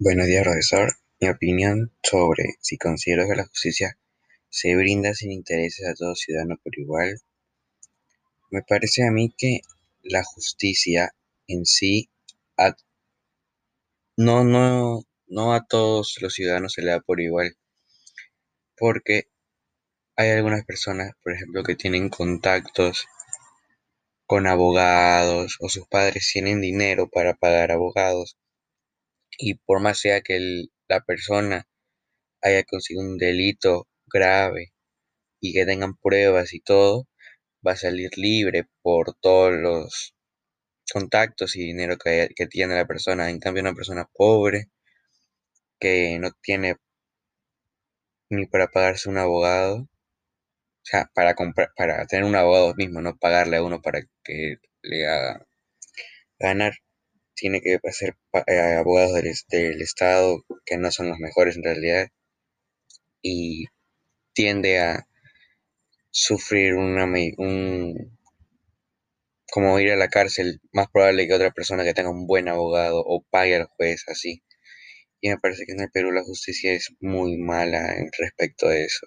Buenos días, profesor. Mi opinión sobre si considero que la justicia se brinda sin intereses a todo ciudadano por igual. Me parece a mí que la justicia en sí a- no, no, no a todos los ciudadanos se le da por igual, porque hay algunas personas, por ejemplo, que tienen contactos con abogados o sus padres tienen dinero para pagar abogados y por más sea que el- la persona haya conseguido un delito grave y que tengan pruebas y todo, va a salir libre por todos los contactos y dinero que, que tiene la persona. En cambio, una persona pobre que no tiene ni para pagarse un abogado, o sea, para comprar, para tener un abogado mismo, no pagarle a uno para que le haga ganar, tiene que pa- eh, abogados del, es- del Estado que no son los mejores en realidad y tiende a sufrir una, un, como ir a la cárcel, más probable que otra persona que tenga un buen abogado o pague al juez así. Y me parece que en el Perú la justicia es muy mala en respecto a eso.